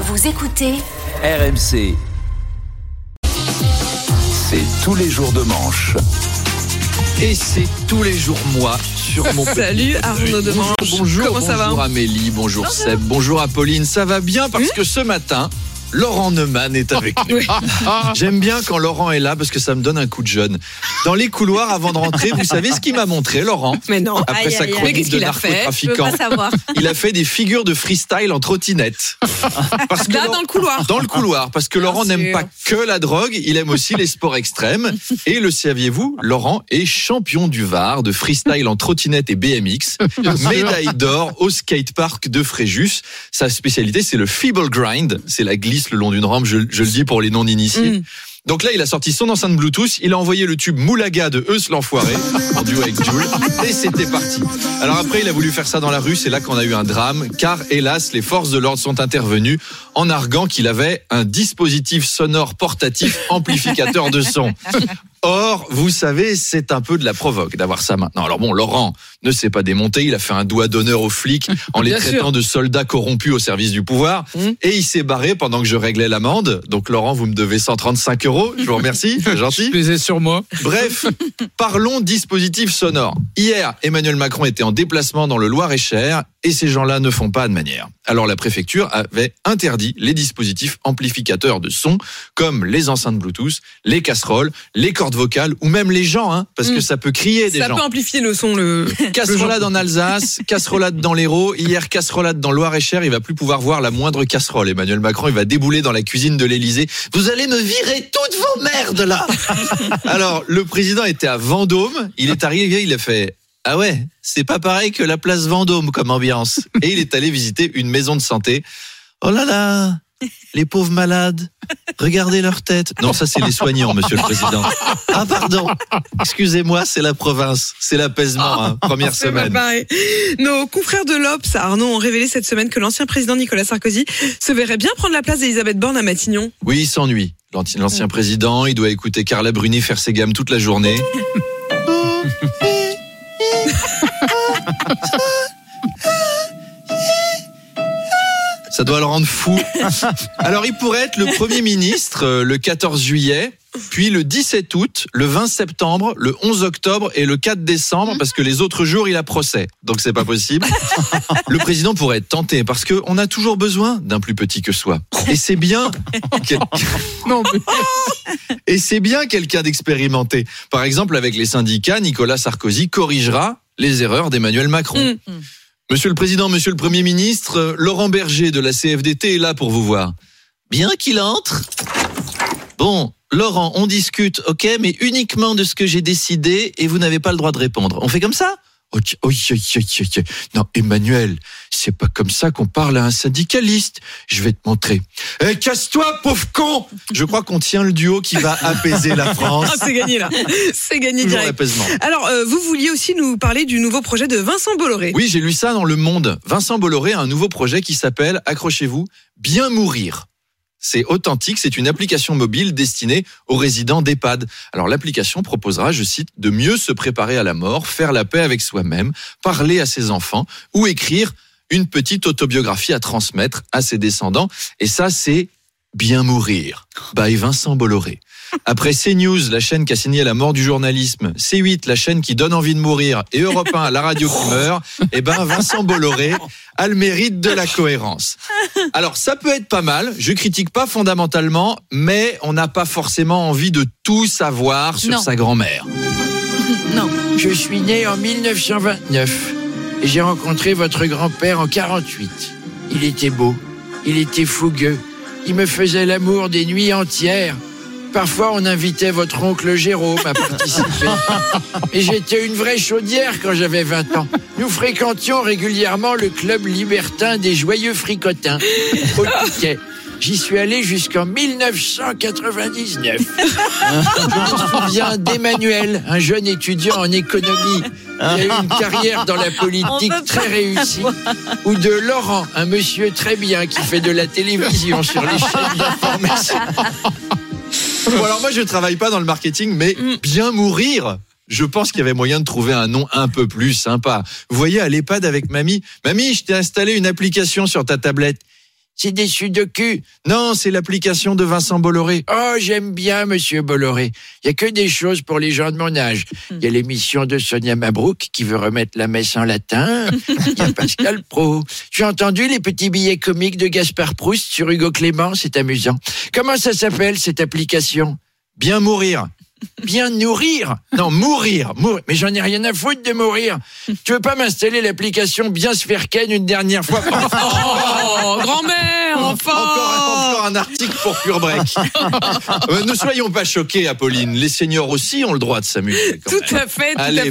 Vous écoutez RMC. C'est tous les jours de manche. Et c'est tous les jours moi sur mon Salut Arnaud Demange. Bonjour, bonjour, Comment ça va bonjour Amélie, bonjour Seb, bonjour Apolline. Ça va bien parce que ce matin, Laurent Neumann est avec nous. J'aime bien quand Laurent est là parce que ça me donne un coup de jeune. Dans les couloirs avant de rentrer, vous savez ce qu'il m'a montré, Laurent Mais non. Après Aïe, sa aïe, chronique de narcotrafiquant, il a fait des figures de freestyle en trottinette. Parce que Là, Laurent- dans le couloir. Dans le couloir, parce que Laurent n'aime pas que la drogue, il aime aussi les sports extrêmes. Et le saviez-vous, Laurent est champion du Var de freestyle en trottinette et BMX, médaille d'or au skatepark de Fréjus. Sa spécialité, c'est le feeble grind, c'est la glisse le long d'une rampe, je, je le dis pour les non-initiés. Mm. Donc là, il a sorti son enceinte Bluetooth, il a envoyé le tube Moulaga de Eus l'enfoiré, en duo avec Jules, et c'était parti. Alors après, il a voulu faire ça dans la rue, c'est là qu'on a eu un drame, car hélas, les forces de l'ordre sont intervenues en arguant qu'il avait un dispositif sonore portatif amplificateur de son. Or, vous savez, c'est un peu de la provoque d'avoir ça maintenant. Alors bon, Laurent ne s'est pas démonté, il a fait un doigt d'honneur aux flics en les traitant sûr. de soldats corrompus au service du pouvoir, Mmh. et il s'est barré pendant que je réglais l'amende. Donc Laurent, vous me devez 135 euros, je vous remercie, c'est gentil. plaisais sur moi. Bref, parlons dispositif sonore. Hier, Emmanuel Macron était en déplacement dans le Loir-et-Cher et ces gens-là ne font pas de manière. Alors la préfecture avait interdit les dispositifs amplificateurs de son comme les enceintes Bluetooth, les casseroles, les cordes vocales ou même les gens, hein, parce que Mm. ça peut crier des Ça gens. peut amplifier le son. Le... Casserolade en Alsace, casserolade dans l'Hérault, hier casserolade dans Loire-et-Cher, il va plus pouvoir voir la moindre casserole. Emmanuel Macron, il va débouler dans la cuisine de l'Élysée. Vous allez me virer toutes vos merdes là. Alors, le président était à Vendôme, il est arrivé, il a fait ah ouais, c'est pas pareil que la place Vendôme comme ambiance. Et il est allé visiter une maison de santé. Oh là là, les pauvres malades, regardez leur tête. Non, ça c'est les soignants, monsieur le président. Ah pardon, excusez-moi, c'est la province, c'est l'apaisement, hein, première semaine. pareil. Nos confrères de l'Obs, Arnaud, ont révélé cette semaine que l'ancien président Nicolas Sarkozy se verrait bien prendre la place d'Elisabeth Borne à Matignon. Oui, il s'ennuie. L'ancien président, il doit écouter Carla Bruni faire ses gammes toute la journée. doit le rendre fou. Alors, il pourrait être le Premier ministre euh, le 14 juillet, puis le 17 août, le 20 septembre, le 11 octobre et le 4 décembre, parce que les autres jours, il a procès. Donc, c'est pas possible. Le président pourrait être tenté, parce qu'on a toujours besoin d'un plus petit que soi. Et c'est bien. quel- Non, mais et c'est bien quelqu'un d'expérimenté. Par exemple, avec les syndicats, Nicolas Sarkozy corrigera les erreurs d'Emmanuel Macron. Mm. Monsieur le Président, Monsieur le Premier ministre, Laurent Berger de la CFDT est là pour vous voir. Bien qu'il entre. Bon, Laurent, on discute, ok, mais uniquement de ce que j'ai décidé et vous n'avez pas le droit de répondre. On fait comme ça? Oi, oi, oi. Non, Emmanuel, c'est pas comme ça qu'on parle à un syndicaliste. Je vais te montrer. Eh, casse-toi, pauvre con Je crois qu'on tient le duo qui va apaiser la France. C'est gagné là. C'est gagné Toujours direct. l'apaisement. Alors, euh, vous vouliez aussi nous parler du nouveau projet de Vincent Bolloré. Oui, j'ai lu ça dans Le Monde. Vincent Bolloré a un nouveau projet qui s'appelle, accrochez-vous, Bien mourir. C'est authentique, c'est une application mobile destinée aux résidents d'EHPAD. Alors l'application proposera, je cite, de mieux se préparer à la mort, faire la paix avec soi-même, parler à ses enfants ou écrire une petite autobiographie à transmettre à ses descendants. Et ça, c'est Bien mourir, by Vincent Bolloré. Après CNews, la chaîne qui a signé la mort du journalisme, C8, la chaîne qui donne envie de mourir, et Europe 1, la radio qui meurt, eh ben Vincent Bolloré a le mérite de la cohérence. Alors ça peut être pas mal, je critique pas fondamentalement, mais on n'a pas forcément envie de tout savoir sur Non. sa grand-mère. Non. Je suis né en 1929 et j'ai rencontré votre grand-père en 48. Il était beau, il était fougueux, il me faisait l'amour des nuits entières. Parfois, on invitait votre oncle Jérôme à participer. Et j'étais une vraie chaudière quand j'avais 20 ans. Nous fréquentions régulièrement le club libertin des joyeux fricotins. J'y suis allé jusqu'en 1999. Je me souviens d'Emmanuel, un jeune étudiant en économie. Il a eu une carrière dans la politique très réussie. Ou de Laurent, un monsieur très bien qui fait de la télévision sur les chaînes d'information. Bon, alors moi, je travaille pas dans le marketing, mais bien mourir. Je pense qu'il y avait moyen de trouver un nom un peu plus sympa. Vous voyez, à l'EHPAD avec mamie. Mamie, je t'ai installé une application sur ta tablette. C'est des sudoku. Non, c'est l'application de Vincent Bolloré. Oh, j'aime bien Monsieur Bolloré. Il y a que des choses pour les gens de mon âge. Il y a l'émission de Sonia Mabrouk qui veut remettre la messe en latin. Il y a Pascal Pro. J'ai entendu les petits billets comiques de Gaspard Proust sur Hugo Clément, c'est amusant. Comment ça s'appelle cette application? Bien mourir. Bien nourrir. Non, mourir. Mourir. Mais j'en ai rien à foutre de mourir. Tu veux pas m'installer l'application Bien se faire ken une dernière fois? Oh, grand-mère, enfin Encore, encore un article pour Pure Break. Euh, ne soyons pas choqués, Apolline. Les seniors aussi ont le droit de s'amuser. Tout même. à fait, tout Allez, à fait.